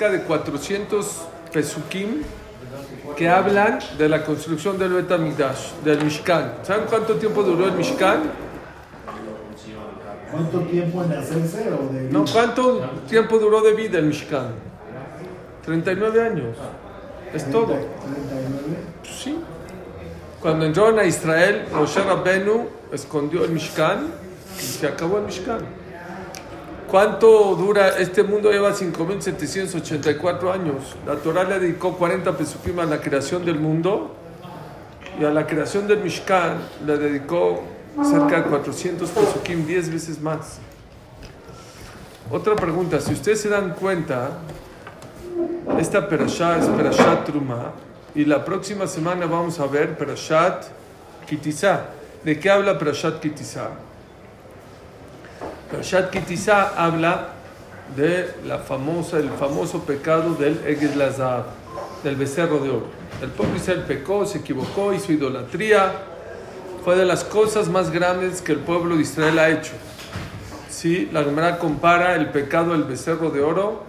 cerca de 400 pesukim que hablan de la construcción del Bet del Mishkan. ¿Saben cuánto tiempo duró el Mishkan? ¿Cuánto tiempo en hacerse o de No, ¿cuánto tiempo duró de vida el Mishkan? 39 años. Es todo. 39. Sí. Cuando entraron a Israel, Moshe Rabbenu escondió el Mishkan y se acabó el Mishkan. ¿Cuánto dura? Este mundo lleva 5.784 años. La Torah le dedicó 40 pesukim a la creación del mundo y a la creación del Mishkan le dedicó cerca de 400 pesukim, 10 veces más. Otra pregunta, si ustedes se dan cuenta, esta perashá es perashat Truma y la próxima semana vamos a ver perashat Kitizá. ¿De qué habla perashat Kitizá? Perashat Kitizá habla de la famosa, el famoso pecado del Eged del becerro de oro. El pueblo Israel pecó, se equivocó, hizo idolatría. Fue de las cosas más grandes que el pueblo de Israel ha hecho. Sí, la Gemara compara el pecado del becerro de oro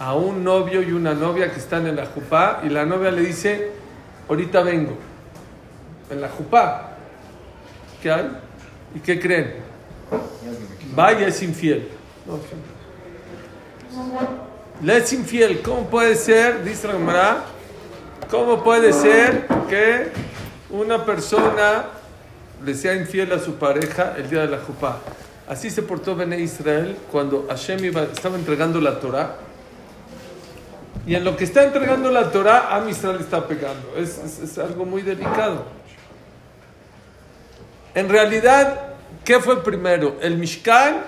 a un novio y una novia que están en la jupá y la novia le dice, ahorita vengo, en la jupá. ¿Qué hay? ¿Y qué creen? Vaya es infiel. Le es infiel. ¿Cómo puede ser, dice la cómo puede ser que una persona le sea infiel a su pareja el día de la jupá? Así se portó Bene Israel cuando Hashem estaba entregando la Torah. Y en lo que está entregando la Torah, a Israel está pegando. Es- es algo muy delicado. En realidad, ¿qué fue primero? ¿El Mishkan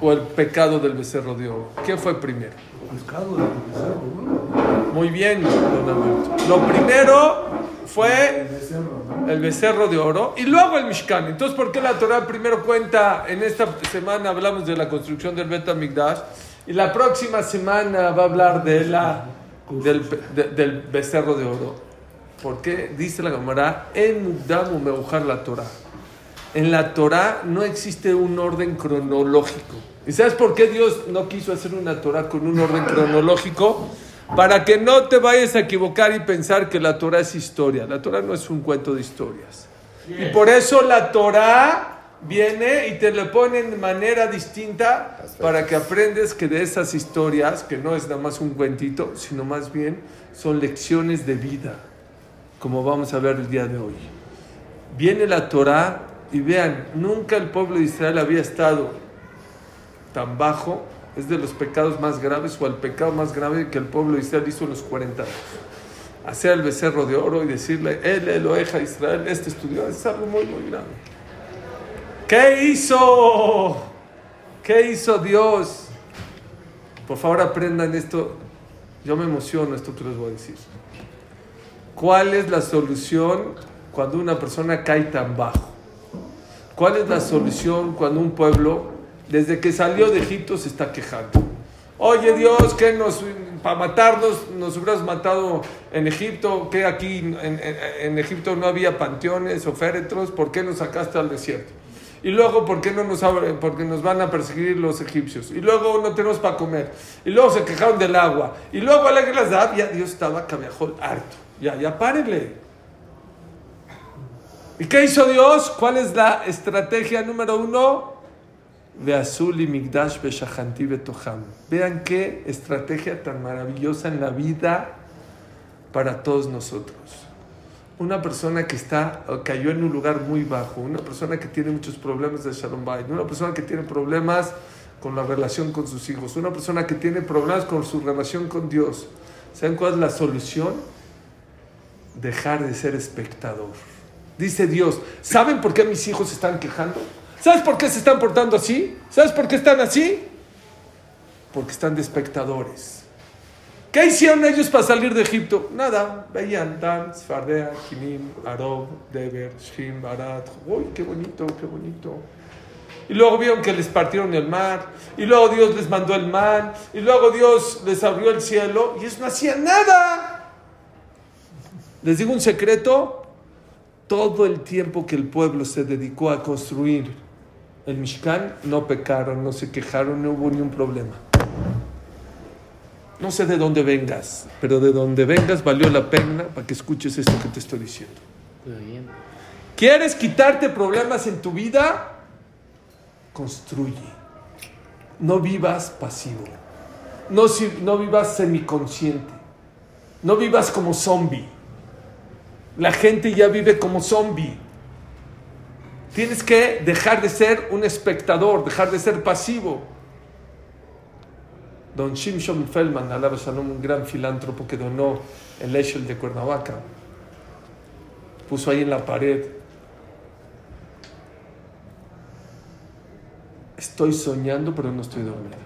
o el pecado del becerro de oro? ¿Qué fue primero? Pescado de becerro, ¿no? Muy bien, don Alberto. Lo primero fue El becerro, ¿no? el becerro de oro y luego el Mishkan. Entonces, ¿por qué la Torah primero cuenta? En esta semana hablamos de la construcción del Bet HaMikdash y la próxima semana va a hablar de la, del, de- del becerro de oro. Porque dice la Gemara, en Mudam Meujar la Torah. En la Torah no existe un orden cronológico. ¿Y sabes por qué Dios no quiso hacer una Torah con un orden cronológico? Para que no te vayas a equivocar y pensar que la Torah es historia. La Torah no es un cuento de historias. Y por eso la Torah viene y te le pone de manera distinta para que aprendes que de esas historias, que no es nada más un cuentito, sino más bien son lecciones de vida, como vamos a ver el día de hoy. Viene la Torah y vean, nunca el pueblo de Israel había estado tan bajo, es de los pecados más graves o el pecado más grave que el pueblo de Israel hizo en los 40 años. Hacer el becerro de oro y decirle, él, Eloheja Israel, este estudió, es algo muy, muy grave. ¿Qué hizo? ¿Qué hizo Dios? Por favor aprendan esto. Yo me emociono esto que les voy a decir. ¿Cuál es la solución cuando una persona cae tan bajo? ¿Cuál es la solución cuando un pueblo, desde que salió de Egipto, se está quejando? Oye Dios, que nos para matarnos nos hubieras matado en Egipto, que aquí en, Egipto no había panteones o féretros, ¿por qué nos sacaste al desierto? Y luego, ¿por qué no nos? Porque nos van a perseguir los egipcios. Y luego no tenemos para comer. Y luego se quejaron del agua. Y luego la guerra ya Dios estaba cabejol harto. Ya, ya párele. ¿Y qué hizo Dios? ¿Cuál es la estrategia número uno? De Azul y Migdash Beshahanti Betoham. Vean qué estrategia tan maravillosa en la vida para todos nosotros. Una persona que está, cayó en un lugar muy bajo, una persona que tiene muchos problemas de Shalom Bayit, una persona que tiene problemas con la relación con sus hijos, una persona que tiene problemas con su relación con Dios. ¿Saben cuál es la solución? Dejar de ser espectador. Dice Dios, ¿saben por qué mis hijos se están quejando? ¿Sabes por qué se están portando así? ¿Sabes por qué están así? Porque están de espectadores. ¿Qué hicieron ellos para salir de Egipto? Nada, veían Dan, Sfardea, Kimim, Arob, Deber, Shim, Barat. ¡Uy, qué bonito, qué bonito! Y luego vieron que les partieron el mar, y luego Dios les mandó el man, y luego Dios les abrió el cielo, y ellos no hacían nada. Les digo un secreto, todo el tiempo que el pueblo se dedicó a construir el Mishkan no pecaron, no se quejaron, no hubo ni un problema. No sé de dónde vengas, pero de dónde vengas valió la pena para que escuches esto que te estoy diciendo. ¿Quieres quitarte problemas en tu vida? Construye. No vivas pasivo. No, no vivas semiconsciente. No vivas como zombie. La gente ya vive como zombie. Tienes que dejar de ser un espectador, dejar de ser pasivo. Don Shimshon Feldman, alaba Shalom, un gran filántropo que donó el Eshel de Cuernavaca, puso ahí en la pared, estoy soñando pero no estoy dormido.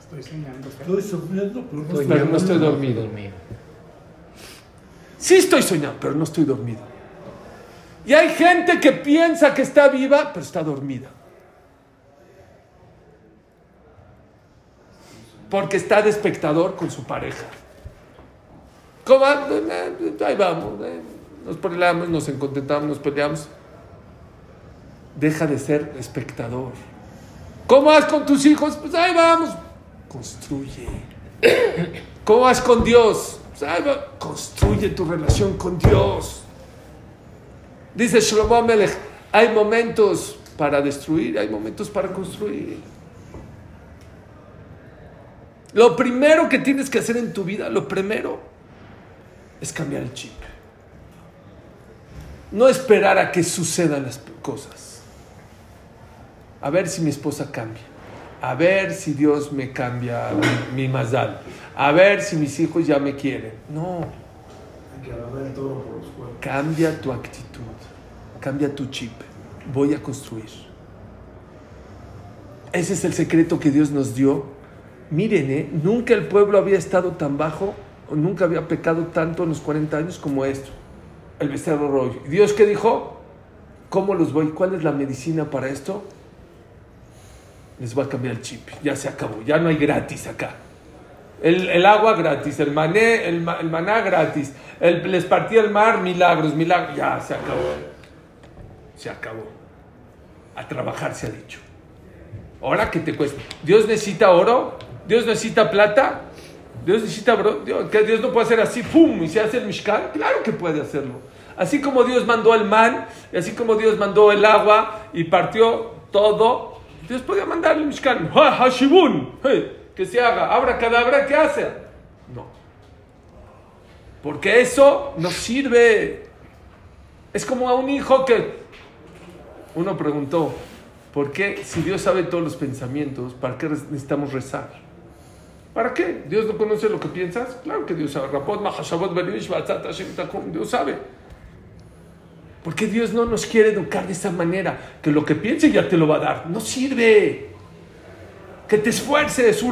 Estoy soñando. ¿qué? Estoy soñando, pero no Pero no estoy dormido. Sí estoy soñando, pero no estoy dormido. Y hay gente que piensa que está viva, pero está dormida. Porque está de espectador con su pareja. ¿Cómo? Eh, Ahí vamos. eh, Nos peleamos, nos encontentamos, nos peleamos. Deja de ser espectador. ¿Cómo vas con tus hijos? Pues ahí vamos. Construye. ¿Cómo vas con Dios? Construye tu relación con Dios. Dice Shlomo Amelech, hay momentos para destruir, hay momentos para construir. Lo primero que tienes que hacer en tu vida, lo primero, es cambiar el chip. No esperar a que sucedan las cosas. A ver si mi esposa cambia. A ver si Dios me cambia mi, mazal. A ver si mis hijos ya me quieren. No. Cambia tu actitud, cambia tu chip. Voy a construir. Ese es el secreto que Dios nos dio. Miren, ¿eh? nunca el pueblo había estado tan bajo, o nunca había pecado tanto en los 40 años como esto. El becerro rojo. ¿Dios qué dijo? ¿Cómo los voy? ¿Cuál es la medicina para esto? Les voy a cambiar el chip. Ya se acabó. Ya no hay gratis acá. El, el agua gratis, el mané, el, ma- el maná gratis, les partía el mar, milagros, milagros, ya se acabó. Se acabó. A trabajar se ha dicho. Ahora que te cuesta. Dios necesita oro, Dios necesita plata, Dios necesita bro, Dios, que Dios no puede hacer así, ¡pum! y se hace el Mishkan. Claro que puede hacerlo. Así como Dios mandó el man, y así como Dios mandó el agua y partió todo, Dios podía mandar el Mishkan. ¡Ha, Hashibun! Que se haga. Abra cadabra, ¿qué hace? No. Porque eso no sirve. Es como a un hijo que uno preguntó, ¿por qué si Dios sabe todos los pensamientos, para qué necesitamos rezar? ¿Para qué? ¿Dios no conoce lo que piensas? Claro que Dios sabe. Dios sabe. ¿Por qué Dios no nos quiere educar de esa manera? Que lo que piense ya te lo va a dar. No sirve. Que te esfuerces,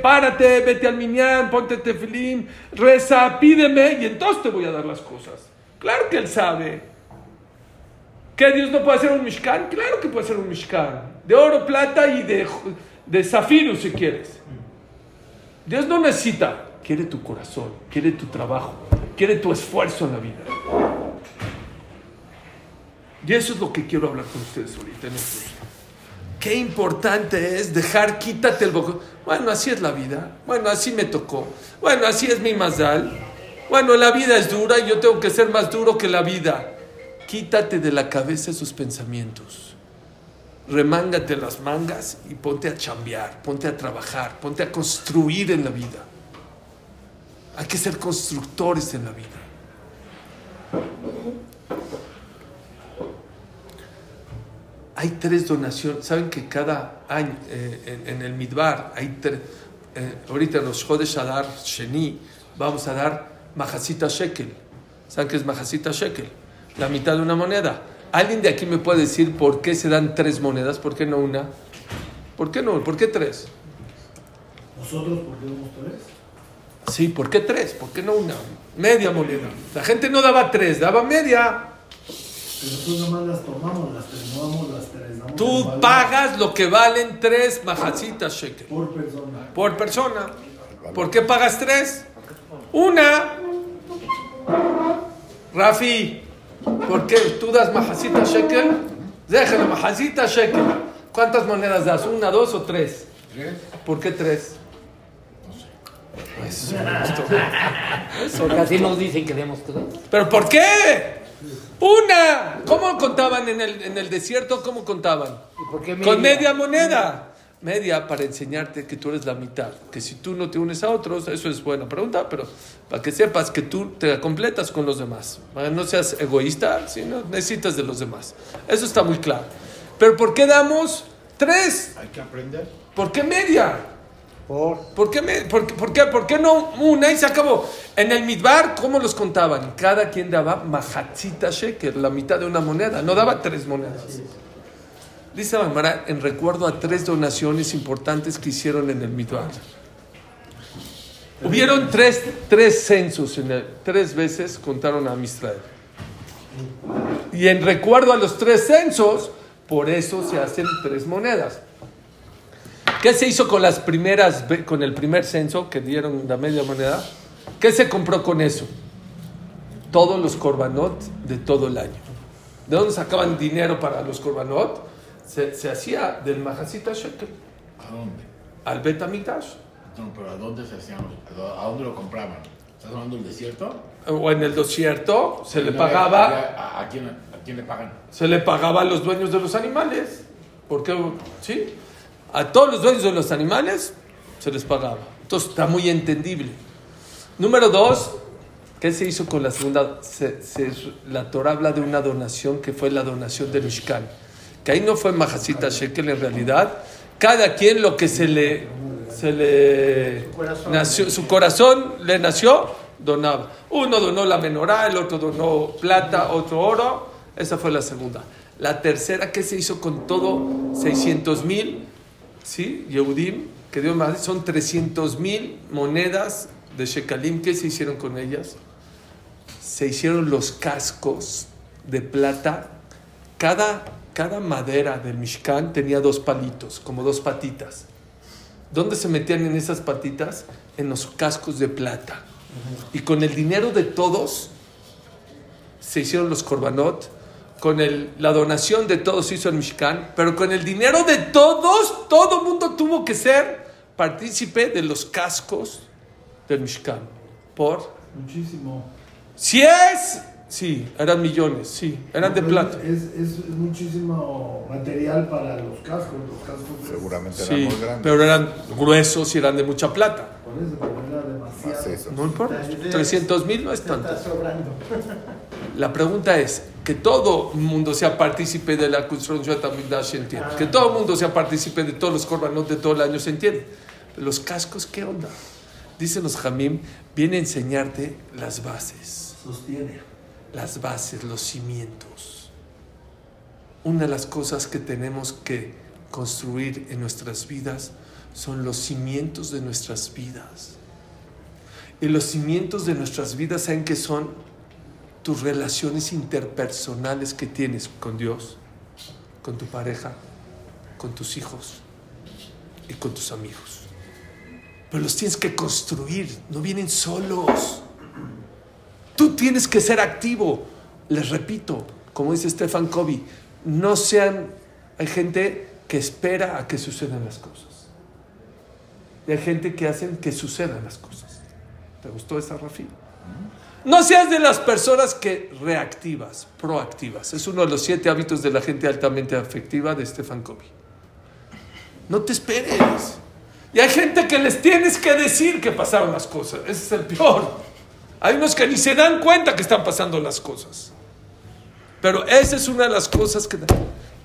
párate, vete al minyan, ponte tefilín, reza, pídeme y entonces te voy a dar las cosas. Claro que Él sabe. ¿Que Dios no puede hacer un mishkan? Claro que puede hacer un mishkan. De oro, plata y de, de zafiro si quieres. Dios no necesita. Quiere tu corazón, quiere tu trabajo, quiere tu esfuerzo en la vida. Y eso es lo que quiero hablar con ustedes ahorita en día. Qué importante es dejar, quítate el boco. Bueno, así es la vida. Bueno, así me tocó. Bueno, así es mi mazal. Bueno, la vida es dura y yo tengo que ser más duro que la vida. Quítate de la cabeza esos pensamientos. Remángate las mangas y ponte a chambear, ponte a trabajar, ponte a construir en la vida. Hay que ser constructores en la vida. Hay tres donaciones. Saben que cada año eh, en, en el Midbar hay tres. eh, ahorita en los Jodesh Adar Sheni vamos a dar Majacita Shekel. ¿Saben qué es Majacita Shekel? La mitad de una moneda. ¿Alguien de aquí me puede decir por qué se dan tres monedas? ¿Por qué no una? ¿Por qué no? ¿Por qué tres? Nosotros, ¿por qué damos tres? Sí, ¿por qué tres? ¿Por qué no una? Media moneda. La gente no daba tres, daba media. Pero nosotros nomás las tomamos, las tres, no damos las tres. damos el Tú pagas lo que valen tres majacitas shekel Por persona. por persona. ¿Por qué pagas tres? Una. Rafi, ¿por qué tú das majacitas shekel? Déjalo, majacita shekel. ¿Cuántas monedas das? ¿Una, dos o tres? ¿Tres? ¿Por qué tres? No sé. Eso gustó. Eso Porque me así gustó. nos dicen que demos tres. ¿Pero por qué? Una. ¿Cómo contaban en el, en el desierto? ¿Cómo contaban? ¿Y por qué Con media moneda. Media para enseñarte que tú eres la mitad. Que si tú no te unes a otros, eso es buena pregunta, pero para que sepas que tú te completas con los demás. Para que no seas egoísta, sino necesitas de los demás. Eso está muy claro. Pero ¿por qué damos tres? Hay que aprender. ¿Por qué media? Por. ¿Por qué, me- por, por qué, por qué no una y se acabó? En el midbar, ¿cómo los contaban? Cada quien daba mahatzita sheker, la mitad de una moneda. No daba tres monedas. Dice la Gemara, en recuerdo a tres donaciones importantes que hicieron en el midbar. Hubieron tres, tres censos, en el- tres veces contaron a Israel. Y en recuerdo a los tres censos, por eso se hacen tres monedas. ¿Qué se hizo con las primeras, con el primer censo que dieron la media moneda? ¿Qué se compró con eso? Todos los korbanot de todo el año. ¿De dónde sacaban dinero para los korbanot? Se, se hacía del Mahasita Shekel ¿A dónde? al Bet Hamikdash. No, pero ¿a dónde se hacían? ¿A dó- ¿A dónde lo compraban? ¿Estás hablando del desierto? O en el desierto se le No, pagaba, ya- ¿A, quién, ¿A quién le pagan? se le pagaba a los dueños de los animales. Porque, ¿sí? A todos los dueños de los animales se les pagaba. Entonces está muy entendible. Número dos, ¿qué se hizo con la segunda? Se- se- la Torah habla de una donación que fue la donación del Mishkan. Que ahí no fue Majacita Shekel en realidad. Cada quien lo que se le, se le nació, su corazón le nació, donaba. Uno donó la menorá, el otro donó plata, otro oro. Esa fue la segunda. La tercera, ¿qué se hizo con todo? 600 mil, ¿sí? Yehudim, que dio más, son 300 mil monedas de Shekalim. ¿Qué se hicieron con ellas? Se hicieron los cascos de plata. Cada, cada madera del Mishkan tenía dos palitos, como dos patitas. ¿Dónde se metían en esas patitas? En los cascos de plata. Y con el dinero de todos se hicieron los korbanot. Con el- la donación de todos se hizo el Mishkan. Pero con el dinero de todos, todo el mundo tuvo que ser partícipe de los cascos del Mishkan. ¿Por? Muchísimo. Si es... Sí, eran millones, sí, eran de Pero plata. Es, es, es muchísimo material para los cascos. Los cascos Seguramente eran Sí, muy grandes. pero eran gruesos y eran de mucha plata. Por eso, pero era demasiado. No importa, 300 mil no es tanto. Está sobrando. La pregunta es que todo el mundo sea partícipe de la construcción de se entiende. Que todo el mundo sea partícipe de todos los korbanot de todo el año, se entiende. Pero los cascos, ¿qué onda? Dicen los Jamim, viene a enseñarte las bases. Sostiene. las bases, los cimientos. Una de las cosas que tenemos que construir en nuestras vidas son los cimientos de nuestras vidas. Y los cimientos de nuestras vidas, ¿saben qué son? Tus relaciones interpersonales que tienes con Dios, con tu pareja, con tus hijos y con tus amigos. Pero los tienes que construir, no vienen solos. Tú tienes que ser activo. Les repito, como dice Stefan Covey, no sean. Hay gente que espera a que sucedan las cosas. Y hay gente que hacen que sucedan las cosas. ¿Te gustó esa, Rafi? No seas de las personas que reactivas, proactivas. Es uno de los siete hábitos de la gente altamente afectiva de Stefan Covey. No te esperes. Y hay gente que les tienes que decir que pasaron las cosas. Ese es el peor. Hay unos que ni se dan cuenta que están pasando las cosas. Pero esa es una de las cosas que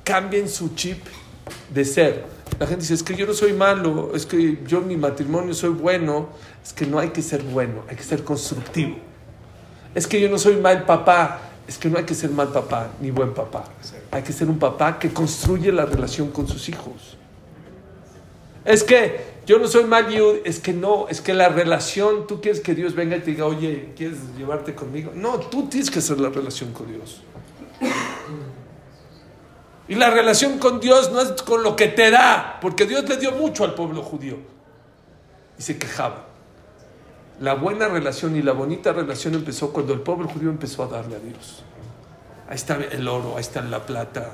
cambien su chip de ser. La gente dice, es que yo no soy malo, es que yo en mi matrimonio soy bueno. Es que no hay que ser bueno, hay que ser constructivo. Es que yo no soy mal papá, es que no hay que ser mal papá ni buen papá. Hay que ser un papá que construye la relación con sus hijos. Es que yo no soy mal yud, es que no, es que la relación, tú quieres que Dios venga y te diga, oye, ¿quieres llevarte conmigo? No, tú tienes que hacer la relación con Dios. Y la relación con Dios no es con lo que te da, porque Dios le dio mucho al pueblo judío. Y se quejaba. La buena relación y la bonita relación empezó cuando el pueblo judío empezó a darle a Dios. Ahí está el oro, ahí está la plata.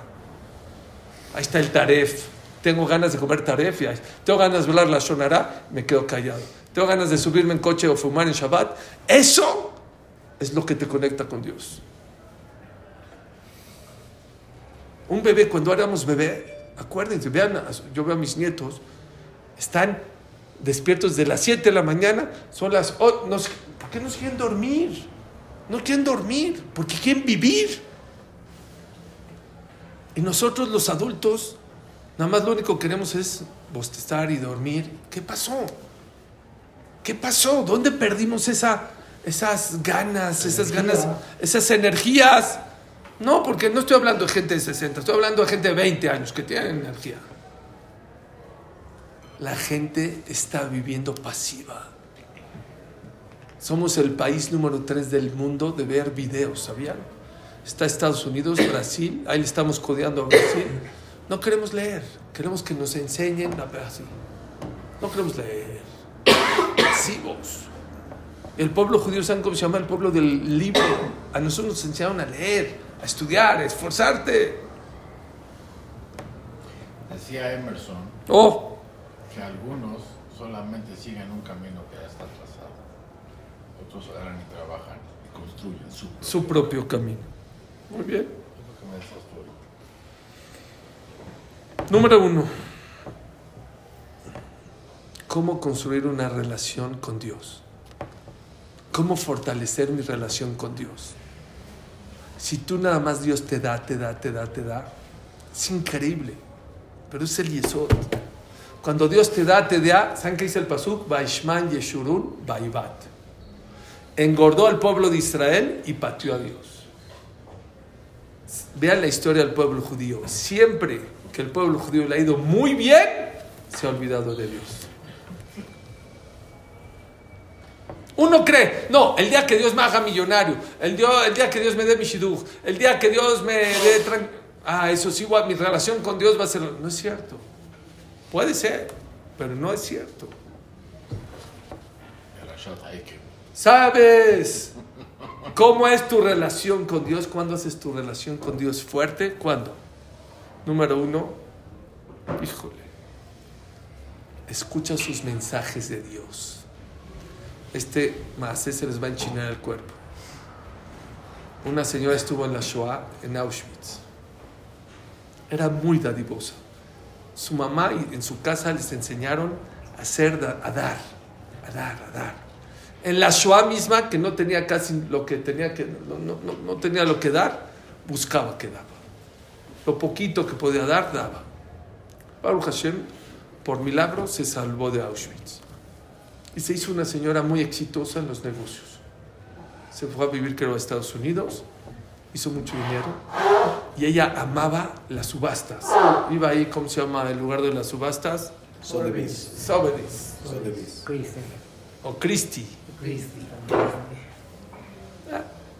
Ahí está el taref. Tengo ganas de comer taref. y Tengo ganas de hablar la shonara. Me quedo callado. Tengo ganas de subirme en coche o fumar en Shabbat. Eso es lo que te conecta con Dios. Un bebé, cuando éramos bebé, acuérdense, vean, yo veo a mis nietos, están despiertos de las 7 de la mañana, son las 8, no sé, ¿por qué no quieren dormir? No quieren dormir, porque quieren vivir. Y nosotros los adultos, nada más lo único que queremos es bostezar y dormir. ¿Qué pasó? ¿Qué pasó? ¿Dónde perdimos esa, esas ganas, esas ganas, esas energías? No, porque no estoy hablando de gente de 60, estoy hablando de gente de 20 años que tienen energía. La gente está viviendo pasiva. Somos el país número 3 del mundo de ver videos, ¿sabían? Está Estados Unidos, Brasil, ahí le estamos codeando a Brasil. No queremos leer, queremos que nos enseñen a ver así. No queremos leer. Pasivos. El pueblo judío, ¿saben cómo se llama? El pueblo del libro. A nosotros nos enseñaron a leer, a estudiar, a esforzarte. Decía Emerson Oh, que algunos solamente siguen un camino que ya está trazado. Otros agarran y trabajan y construyen su propio. su propio camino. Muy bien. Es lo que me decías tú ahorita. Número uno. ¿Cómo construir una relación con Dios? ¿Cómo fortalecer mi relación con Dios? Si tú nada más Dios te da, te da, te da, te da, es increíble. Pero es el yesod. Cuando Dios te da, te da, ¿saben qué dice el pasuk? Vaishman Yeshurun Vaivat. Engordó al pueblo de Israel y pateó a Dios. Vean la historia del pueblo judío. Siempre que el pueblo judío le ha ido muy bien, se ha olvidado de Dios. Uno cree, no, el día que Dios me haga millonario, el, dio- el día que Dios me dé mi el día que Dios me dé... Ah, eso sí, mi relación con Dios va a ser... No es cierto. Puede ser, pero no es cierto. ¿Sabes cómo es tu relación con Dios? ¿Cuándo haces tu relación con Dios fuerte? ¿Cuándo? Número uno, híjole, escucha sus mensajes de Dios. Este más se les va a enchinar el cuerpo. Una señora estuvo en la Shoah, en Auschwitz. Era muy dadivosa. Su mamá y en su casa les enseñaron a hacer, a dar, a dar, a dar. En la Shoah misma, que no tenía casi lo que tenía que, no- no- no tenía lo que dar, buscaba que daba. Lo poquito que podía dar, daba. Baruch Hashem, por milagro, se salvó de Auschwitz. Y se hizo una señora muy exitosa en los negocios. Se fue a vivir, creo, a Estados Unidos, hizo mucho dinero. Y ella amaba las subastas. Iba ahí, ¿cómo se llama el lugar de las subastas? Sotheby's. Sotheby's. Sotheby's. Christian. O Christie. Christy.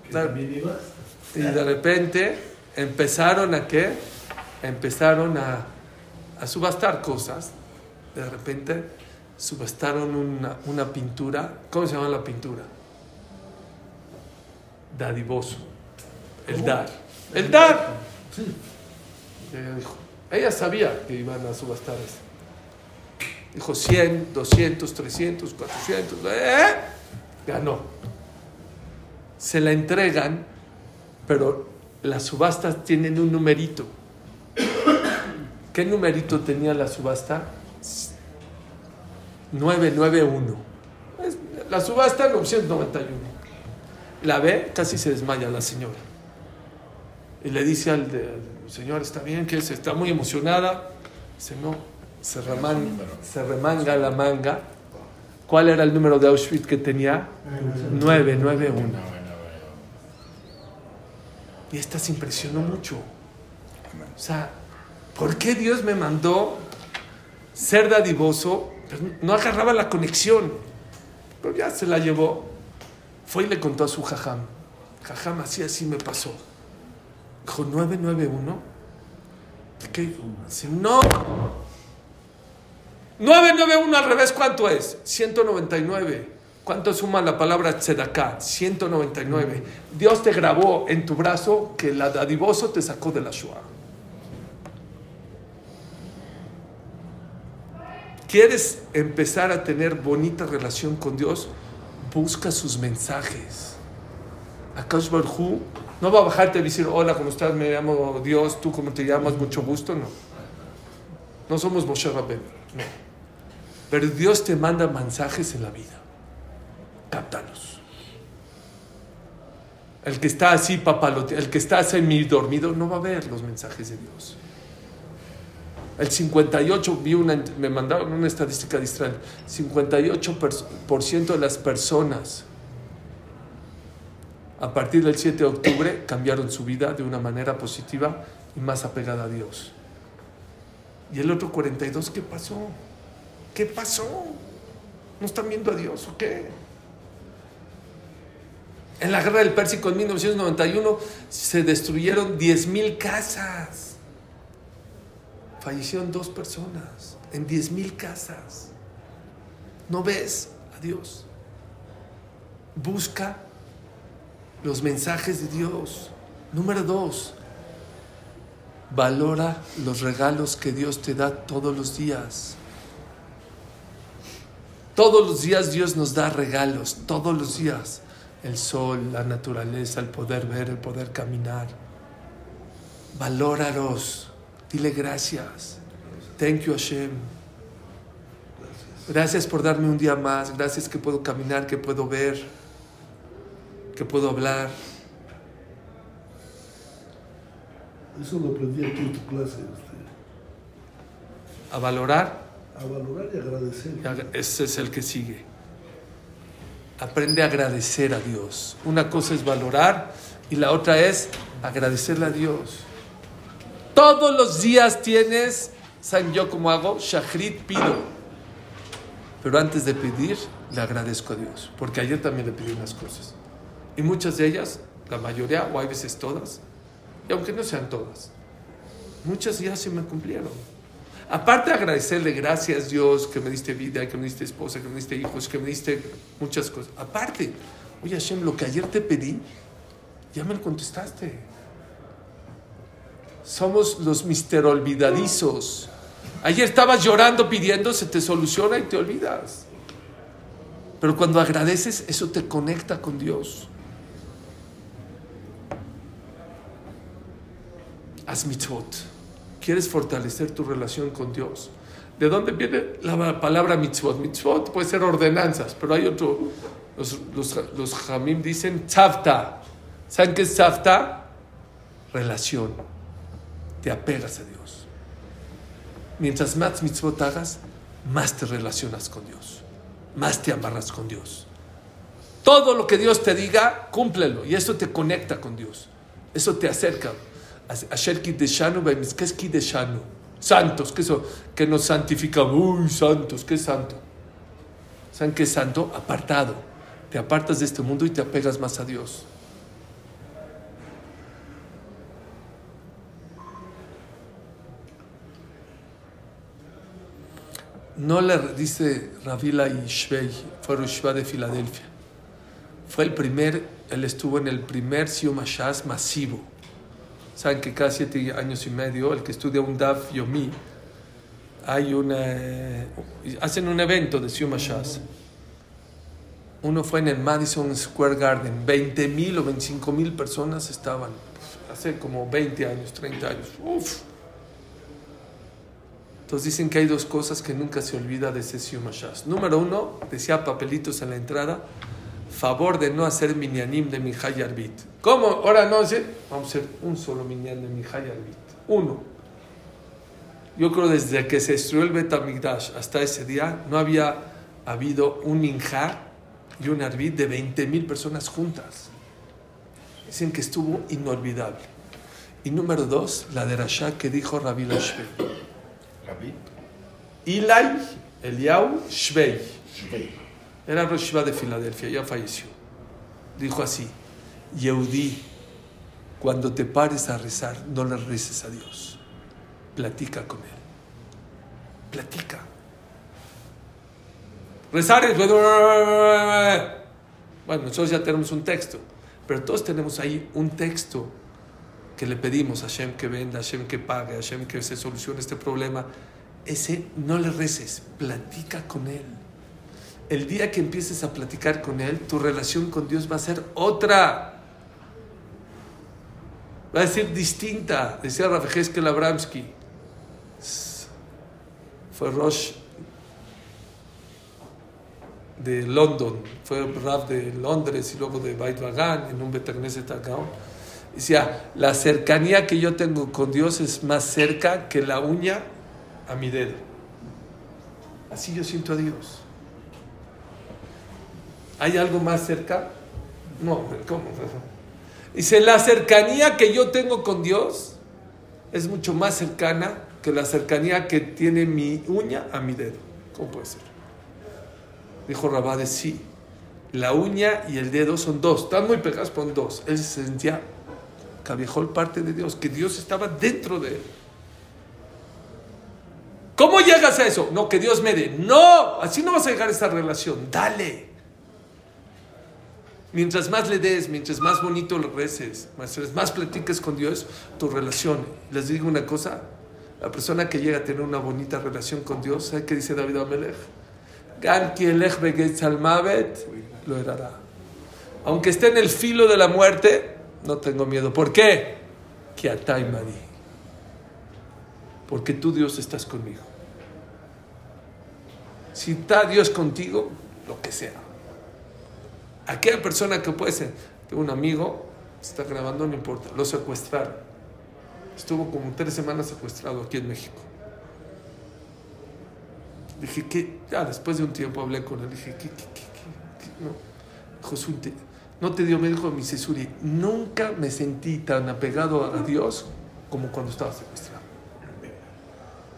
¿Que también ibas? Y de repente empezaron a qué? Empezaron a, a subastar cosas. De repente subastaron una, una pintura. ¿Cómo se llama la pintura? Dadivoso. El dar. El dar. Ella dijo, ella sabía que iban a subastar eso. Dijo 100, 200, 300, 400. ¿eh? Ganó. Se la entregan pero las subastas tienen un numerito. ¿Qué numerito tenía la subasta? 991. Es- La subasta 991. La ve, casi se desmaya la señora. Y le dice al, señor, está bien, que se está muy emocionada. Dice, no, se, reman- se remanga la manga. ¿Cuál era el número de Auschwitz que tenía? 991. Bueno, bueno, bueno. Y esta se impresionó mucho. O sea, ¿por qué Dios me mandó ser dadivoso? Pero no agarraba la conexión. Pero ya se la llevó. Fue y le contó a su jajam. Jajam, así, así me pasó. Dijo, 991. ¿Qué? Dice, no. 991 al revés, ¿cuánto es? 199. ¿Cuánto suma la palabra tzedaká? 199. Dios te grabó en tu brazo que el dadivoso te sacó de la Shoah. ¿Quieres empezar a tener bonita relación con Dios? Busca sus mensajes. Akash Barhu no va a bajarte y decir, hola, ¿cómo estás? Me llamo Dios, ¿tú cómo te llamas? Mucho gusto, no. No somos Moshe Rabbeinu, no. Pero Dios te manda mensajes en la vida. Cáptalos. El que está así papalote, el que está semi dormido, no va a ver los mensajes de Dios. El 58, vi una, me mandaron una estadística de Israel, 58% de las personas a partir del 7 de octubre cambiaron su vida de una manera positiva y más apegada a Dios. Y el otro 42, ¿qué pasó? ¿Qué pasó? ¿No están viendo a Dios o qué? En la guerra del Pérsico en 1991 se destruyeron 10.000 casas. Fallecieron dos personas en 10.000 casas. ¿No ves a Dios? Busca los mensajes de Dios. Número dos, valora los regalos que Dios te da todos los días. Todos los días Dios nos da regalos, todos los días. El sol, la naturaleza, el poder ver, el poder caminar. Valóralos. Dile gracias. Thank you Hashem. Gracias por darme un día más. Gracias que puedo caminar, que puedo ver, que puedo hablar. Eso lo aprendí aquí en tu clase. Este, A valorar. a valorar y agradecer. Ese es el que sigue. Aprende a agradecer a Dios. Una cosa es valorar y la otra es agradecerle a Dios. Todos los días tienes, ¿saben yo cómo hago? Shachrit pido. Pero antes de pedir, le agradezco a Dios. Porque ayer también le pedí unas cosas. Y muchas de ellas, la mayoría, o hay veces todas, y aunque no sean todas, muchas ya se me cumplieron. Aparte de agradecerle gracias Dios que me diste vida, que me diste esposa, que me diste hijos, que me diste muchas cosas. Aparte, oye Hashem, lo que ayer te pedí, ya me lo contestaste. Somos los mister olvidadizos. Ayer estabas llorando pidiendo, se te soluciona y te olvidas. Pero cuando agradeces, eso te conecta con Dios. Haz mitzvot. ¿Quieres fortalecer tu relación con Dios? ¿De dónde viene la palabra mitzvot? Mitzvot puede ser ordenanzas, pero hay otro. Los, los, los jamim dicen tzavta. ¿Saben qué es tzavta? Relación. Te apegas a Dios. Mientras más mitzvot hagas, más te relacionas con Dios. Más te amarras con Dios. Todo lo que Dios te diga, cúmplelo. Y eso te conecta con Dios. Eso te acerca. Asher Kideshanu, ¿qué es Kideshanu? Santos, ¿qué es eso? Que nos santificamos. Uy, santos, ¿qué santo? ¿Saben qué santo? Apartado. Te apartas de este mundo y te apegas más a Dios. No le dice Ravila y Shvei, fue Roshva de Filadelfia. Fue el primer, él estuvo en el primer Sium Hashaz masivo. Saben que cada siete años y medio, el que estudia un Daf Yomi, hay una, hacen un evento de Sium Hashaz. Uno fue en el Madison Square Garden, 20 mil o 25 mil personas estaban, hace como 20 años, 30 años. Uf. Entonces dicen que hay dos cosas que nunca se olvida de ese Sium Hashaz. Número uno, decía papelitos en la entrada, favor de no hacer minyanim de Mijay Arbit. ¿Cómo? Ahora no sé. Vamos a hacer un solo minyan de Mijay Arbit. Uno. Yo creo desde que se destruyó el Bet Amigdash hasta ese día no había habido un minja y un arbit de 20 mil personas juntas. Dicen que estuvo inolvidable. Y número dos, la de Rasha que dijo Rabbi Shvei. Rabí, Ilai Eliau Shvei. Shvei. Era Rosh de Filadelfia, ya falleció. Dijo así, Yehudí, cuando te pares a rezar, no le reces a Dios. Platica con Él. Platica. Rezar es... Bueno, nosotros ya tenemos un texto, pero todos tenemos ahí un texto que le pedimos a Hashem que venda, a Hashem que pague, a Hashem que se solucione este problema. ese no le reces, platica con él. El día que empieces a platicar con él, tu relación con Dios va a ser otra. Va a ser distinta, decía Rafael Abramsky. Fue Rosh de London, fue Rav de Londres y luego de Beit Vagan en un Betagneset. Decía, la cercanía que yo tengo con Dios es más cerca que la uña a mi dedo. Así yo siento a Dios. ¿Hay algo más cerca? No, ¿cómo? Dice, la cercanía que yo tengo con Dios es mucho más cercana que la cercanía que tiene mi uña a mi dedo. ¿Cómo puede ser? Dijo Rabade, sí. La uña y el dedo son dos, están muy pegados, son dos. Él se sentía cabejol parte de Dios, que Dios estaba dentro de él. ¿Cómo llegas a eso? No, que Dios me dé. No, así no vas a llegar a esta relación. Dale. Mientras más le des, mientras más bonito lo reces, mientras más platiques con Dios, tu relación. Les digo una cosa, la persona que llega a tener una bonita relación con Dios, ¿sabe qué dice David Amelech? lo herará. Aunque esté en el filo de la muerte, no tengo miedo. ¿Por qué? Porque tú, Dios, estás conmigo. Si está Dios contigo, lo que sea. Aquella persona que puede ser, tengo un amigo, está grabando, no importa, lo secuestraron. Estuvo como tres semanas secuestrado aquí en México. Dije, ¿qué? Ya después de un tiempo hablé con él. Dije, ¿qué? qué, qué, No. Josué, no te dio, me dijo mi Sesuri, nunca me sentí tan apegado a Dios como cuando estaba secuestrado.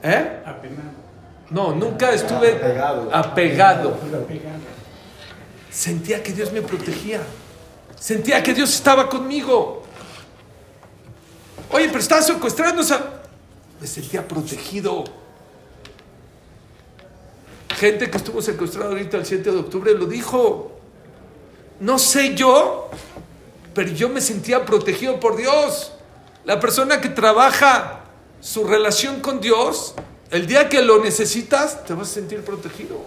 ¿Eh? Apenado. No, nunca estuve Apegado. apegado. Sentía que Dios me protegía. Sentía que Dios estaba conmigo. Oye, pero estaba secuestrando. Me sentía protegido. Gente que estuvo secuestrada ahorita el 7 de octubre lo dijo. No sé yo, pero yo me sentía protegido por Dios. La persona que trabaja su relación con Dios, el día que lo necesitas, te vas a sentir protegido.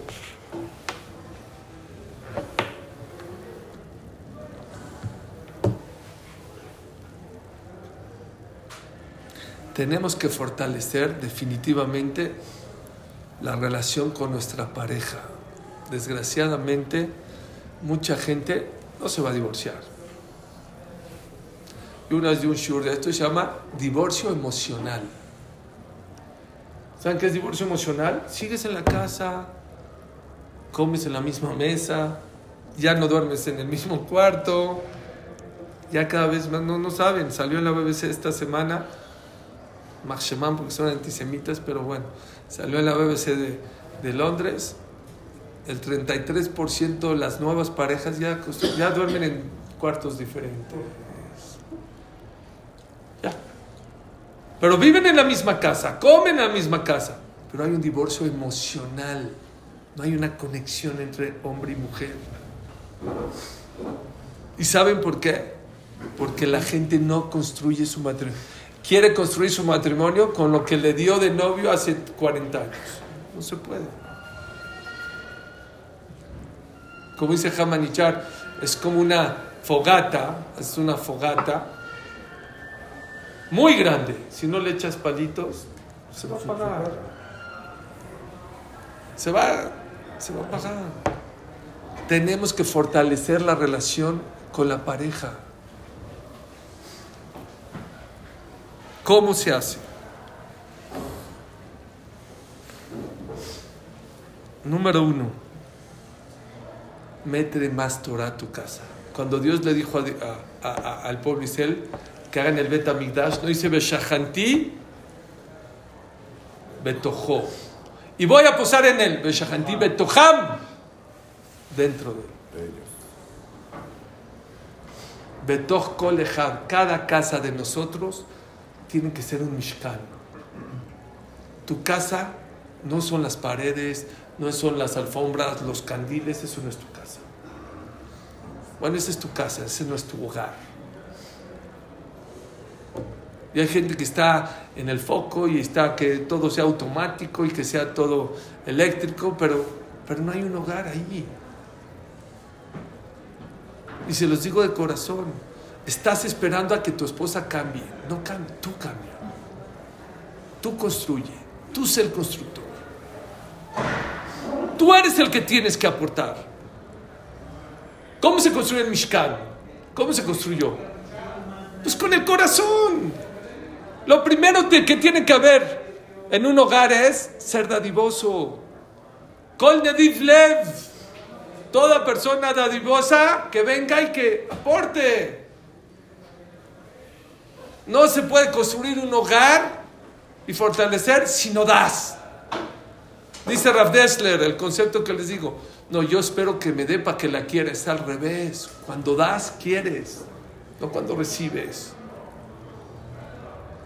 Tenemos que fortalecer definitivamente la relación con nuestra pareja. Desgraciadamente, mucha gente no se va a divorciar. Y una vez de un shur de esto se llama divorcio emocional. ¿Saben qué es divorcio emocional? Sigues en la casa, comes en la misma mesa, ya no duermes en el mismo cuarto, ya cada vez más, no, no saben, salió en la BBC esta semana, Marcheman porque son antisemitas, pero bueno, salió en la BBC de, de Londres, el 33% de las nuevas parejas ya, ya duermen en cuartos diferentes. Ya. Pero viven en la misma casa, comen en la misma casa, pero hay un divorcio emocional, no hay una conexión entre hombre y mujer. ¿Y saben por qué? Porque la gente no construye su matrimonio. Quiere construir su matrimonio con lo que le dio de novio hace 40 años. No se puede. Como dice Hamanichar, es como una fogata, es una fogata muy grande. Si no le echas palitos, se va a apagar. Se va, se va a apagar. Tenemos que fortalecer la relación con la pareja. ¿Cómo se hace? Número uno, mete más Torah a tu casa. Cuando Dios le dijo a- a- a- al pueblo Israel que hagan el Bet Amigdash, no dice Beshahanti, Betojo. Y voy a posar en él, Beshahanti, Betoham, dentro de él. Betoch Kol Echad, cada casa de nosotros tiene que ser un Mishkan. Tu casa no son las paredes, no son las alfombras, los candiles, eso no es tu casa. Bueno, esa es tu casa, ese no es tu hogar. Y hay gente que está en el foco y está que todo sea automático y que sea todo eléctrico, pero, pero no hay un hogar ahí. Y se los digo de corazón, estás esperando a que tu esposa cambie. No cambie, tú cambia. Tú construye, tú sé el constructor. Tú eres el que tienes que aportar. ¿Cómo se construye el Mishkan? ¿Cómo se construyó? Pues con el corazón. Lo primero que tiene que haber en un hogar es ser dadivoso. Kol lev. Toda persona dadivosa que venga y que aporte. No se puede construir un hogar y fortalecer si no das. Dice Rav Dessler, el concepto que les digo. No, yo espero que me dé para que la quiera. Es al revés. Cuando das, quieres. No cuando recibes.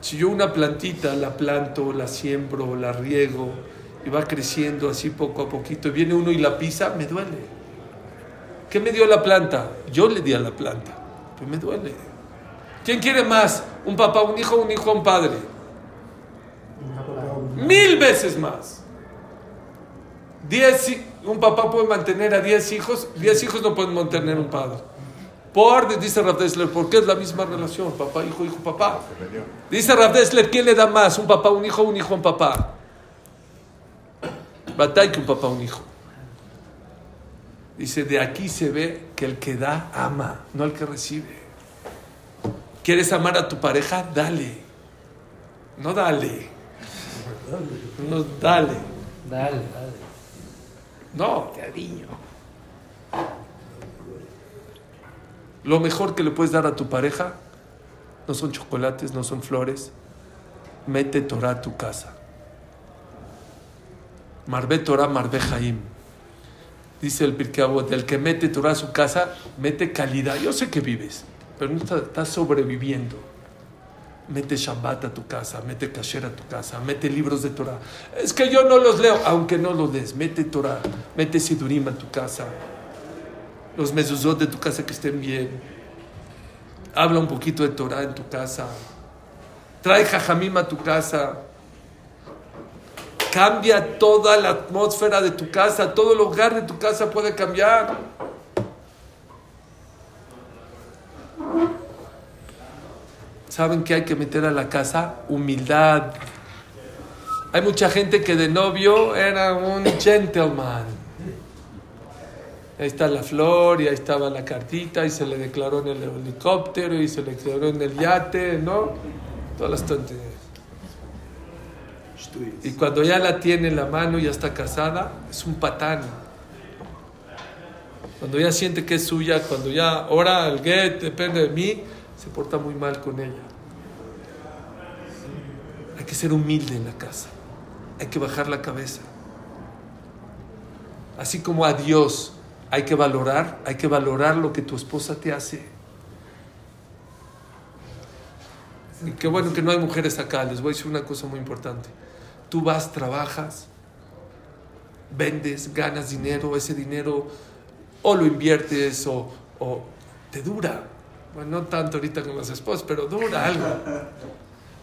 Si yo una plantita la planto, la siembro, la riego y va creciendo así poco a poquito y viene uno y la pisa, me duele. ¿Qué me dio la planta? Yo le di a la planta. Pues me duele. ¿Quién quiere más? ¿Un papá, un hijo, un hijo, un padre? Mil veces más. Diez, un papá puede mantener a diez hijos, diez hijos no pueden mantener un padre. Por, dice Rav Dessler, porque es la misma relación, papá, hijo, hijo, papá. Dice Rav ¿quién le da más? ¿Un papá, un hijo, un hijo, un papá? Batalla que un papá, un hijo. Dice, de aquí se ve que el que da, ama, no el que recibe. ¿Quieres amar a tu pareja? Dale. No dale. No dale. Dale, dale. No, cariño. Lo mejor que le puedes dar a tu pareja no son chocolates, no son flores. Mete Torah a tu casa. Marbe Torah, Marbe Jaim. Dice el Pirkei Avot, el que mete Torah a su casa, mete calidad. Yo sé que vives, pero no estás, estás sobreviviendo. Mete Shabbat a tu casa, mete Kasher a tu casa, mete libros de Torah. Es que yo no los leo, aunque no los lees. Mete Torah, mete Sidurim a tu casa. Los mezuzot de tu casa que estén bien. Habla un poquito de Torah en tu casa. Trae Jajamim a tu casa. Cambia toda la atmósfera de tu casa. Todo el hogar de tu casa puede cambiar. ¿Saben qué hay que meter a la casa? Humildad. Hay mucha gente que de novio era un gentleman. Ahí está la flor y ahí estaba la cartita y se le declaró en el helicóptero y se le declaró en el yate, ¿no? Todas las tonterías. Y cuando ya la tiene en la mano y ya está casada, es un patán. Cuando ya siente que es suya, cuando ya ahora el get depende de mí, se porta muy mal con ella. Hay que ser humilde en la casa. Hay que bajar la cabeza. Así como a Dios hay que valorar, hay que valorar lo que tu esposa te hace. Y qué bueno que no hay mujeres acá. Les voy a decir una cosa muy importante. Tú vas, trabajas, vendes, ganas dinero, ese dinero o lo inviertes o, o te dura. Bueno, no tanto ahorita con las esposas, pero dura algo.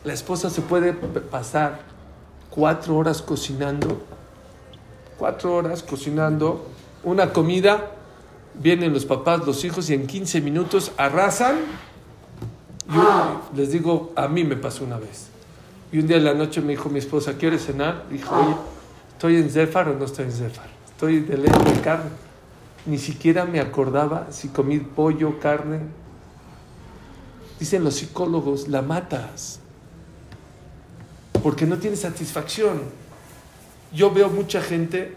La esposa se puede pasar cuatro horas cocinando, cuatro horas cocinando una comida, vienen los papás, los hijos y en 15 minutos arrasan. Yo les digo, a mí me pasó una vez. Y un día en la noche me dijo mi esposa, ¿quieres cenar? Dijo, oye, ¿estoy en Zefar o no estoy en Zefar? Estoy de leche de carne. Ni siquiera me acordaba si comí pollo, carne. Dicen los psicólogos, la matas. Porque no tienes satisfacción. Yo veo mucha gente,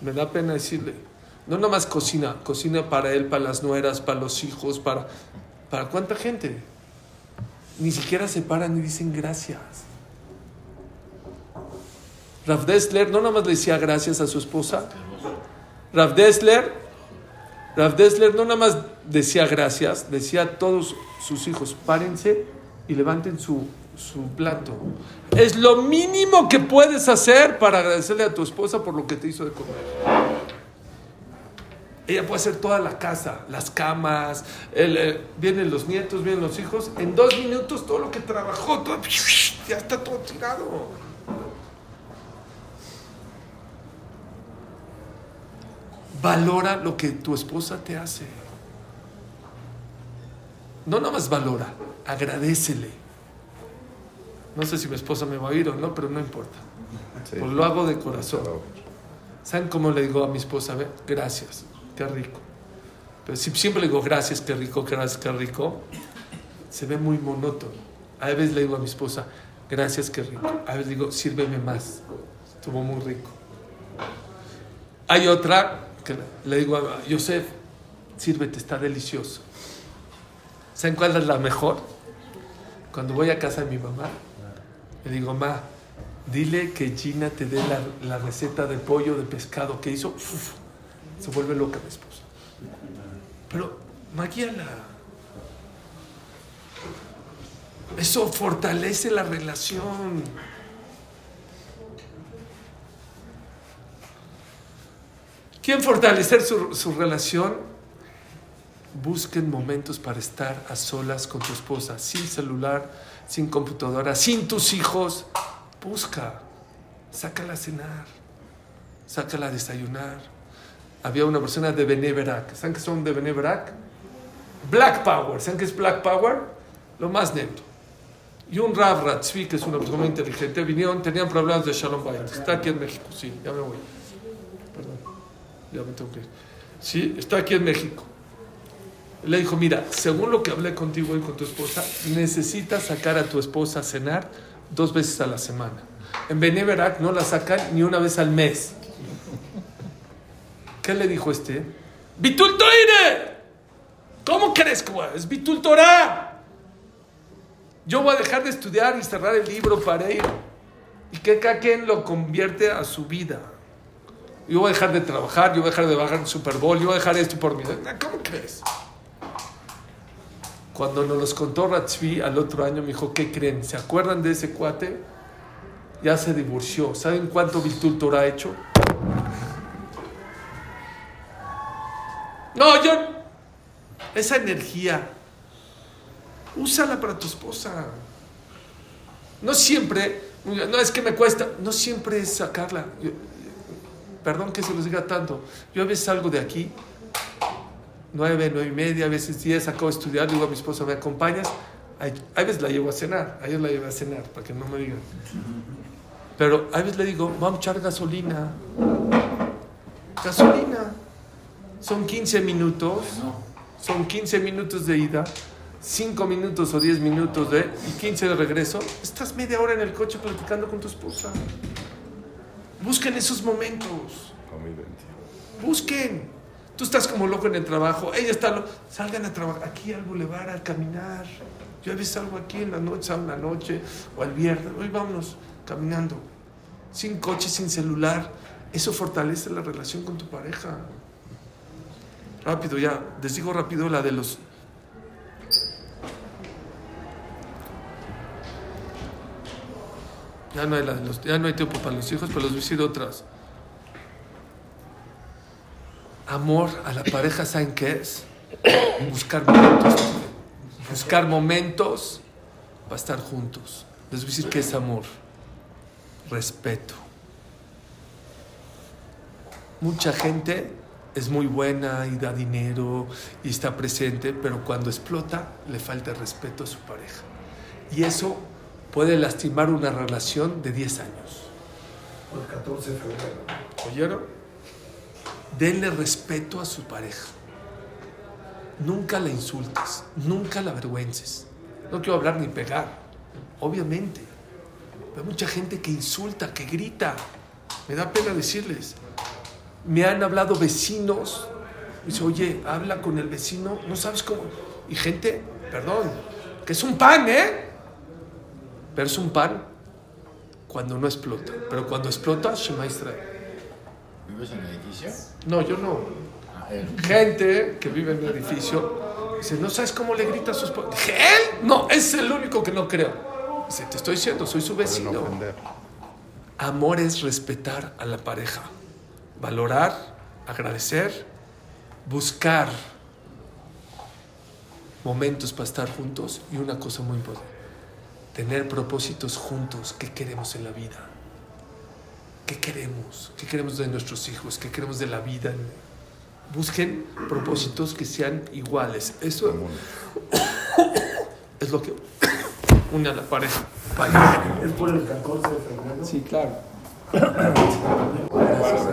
me da pena decirle, no nada más cocina, cocina para él, para las nueras, para los hijos, para, para cuánta gente. Ni siquiera se paran y dicen gracias. Rav Dessler no nada más le decía gracias a su esposa. Rav Dessler, Rav Dessler no nada más decía gracias, decía a todos sus hijos, párense y levanten su, su plato. Es lo mínimo que puedes hacer para agradecerle a tu esposa por lo que te hizo de comer. Ella puede hacer toda la casa, las camas, eh, vienen los nietos, vienen los hijos. En dos minutos todo lo que trabajó, ya está todo tirado. Valora lo que tu esposa te hace. No nada más valora, agradecele. No sé si mi esposa me va a oír o no, pero no importa. Pues lo hago de corazón. ¿Saben cómo le digo a mi esposa? Ve, Gracias, qué rico. Pero si siempre le digo gracias, qué rico, gracias, qué rico, se ve muy monótono. A veces le digo a mi esposa, gracias, qué rico. A veces digo, sírveme más. Estuvo muy rico. Hay otra le digo a Yosef, sírvete, está delicioso. ¿Saben cuál es la mejor? Cuando voy a casa de mi mamá, le digo, ma, dile que Gina te dé la, la receta de pollo, de pescado que hizo. Se vuelve loca mi esposa. Pero, maquíala. Eso fortalece la relación. ¿Quién fortalecer su, su relación? Busquen momentos para estar a solas con tu esposa, sin celular, sin computadora, sin tus hijos. Busca, sácala a cenar, sácala a desayunar. Había una persona de Beneverac. ¿Saben qué son de Beneverac? Black Power. ¿Saben qué es Black Power? Lo más neto. Y un Rav Ratzvi, que es una persona muy inteligente, vinieron, tenían problemas de Shalom Bayit. Está aquí en México, sí, ya me voy. Perdón, ya me tengo que ir. Sí, está aquí en México. Le dijo, mira, según lo que hablé contigo y con tu esposa, necesitas sacar a tu esposa a cenar dos veces a la semana. En Beneverac no la sacan ni una vez al mes. ¿Qué le dijo este? ¡Bitul Toire! ¿Cómo crees que es Bitul Torah? Yo voy a dejar de estudiar y cerrar el libro para ir. Y que cada quien lo convierte a su vida. Yo voy a dejar de trabajar, yo voy a dejar de bajar el Super Bowl, yo voy a dejar esto por mi... ¿Cómo crees? Cuando nos los contó Ratzvi al otro año, me dijo, ¿qué creen? ¿Se acuerdan de ese cuate? Ya se divorció. ¿Saben cuánto Bitul Torah ha hecho? No, yo... Esa energía, úsala para tu esposa. No siempre, no es que me cuesta, no siempre es sacarla. Perdón que se los diga tanto. Yo a veces salgo de aquí, nueve, nueve y media, a veces diez, acabo de estudiar, digo a mi esposa, ¿me acompañas? A veces la llevo a cenar, ayer la llevé a cenar, para que no me digan. Pero a veces le digo, vamos a echar gasolina. Gasolina. Son 15 minutos. Son 15 minutos de ida, 5 minutos o 10 minutos de y 15 de regreso. Estás media hora en el coche platicando con tu esposa. Busquen esos momentos. Busquen. Tú estás como loco en el trabajo, ella está loco. Salgan a trabajar aquí al bulevar, a caminar. Yo a veces salgo aquí en la noche, salgo en la noche o al viernes. Hoy vámonos caminando. Sin coche, sin celular. Eso fortalece la relación con tu pareja. Rápido, ya. Les digo rápido la de los. Ya no hay, los, ya no hay tiempo para los hijos, pero les voy otras. Amor a la pareja, ¿saben qué es? Buscar momentos. Buscar momentos para estar juntos. Les voy a decir qué es amor. Respeto. Mucha gente es muy buena y da dinero y está presente, pero cuando explota le falta respeto a su pareja. Y eso puede lastimar una relación de 10 años. El 14 de febrero. ¿Oyeron? Denle respeto a su pareja. Nunca la insultes, nunca la avergüences. No quiero hablar ni pegar, obviamente. Hay mucha gente que insulta, que grita. Me da pena decirles. Me han hablado vecinos. Dice, oye, habla con el vecino, no sabes cómo. Y gente, perdón, que es un pan, ¿eh? Pero es un pan cuando no explota. Pero cuando explota, Shema Israel. ¿Vives en el edificio? No, yo no. Ah. Gente que vive en el edificio dice, ¿no sabes cómo le grita a su esposa? Dije, ¿él? No, es el único que no creo. Dice, te estoy diciendo, soy su vecino. Amor es respetar a la pareja, valorar, agradecer buscar momentos para estar juntos y una cosa muy importante, tener propósitos juntos. ¿Qué queremos en la vida? ¿Qué queremos? ¿Qué queremos de nuestros hijos? ¿Qué queremos de la vida? Busquen propósitos que sean iguales. Eso es lo que une a la pareja. Es por el 14 de febrero. Sí, claro.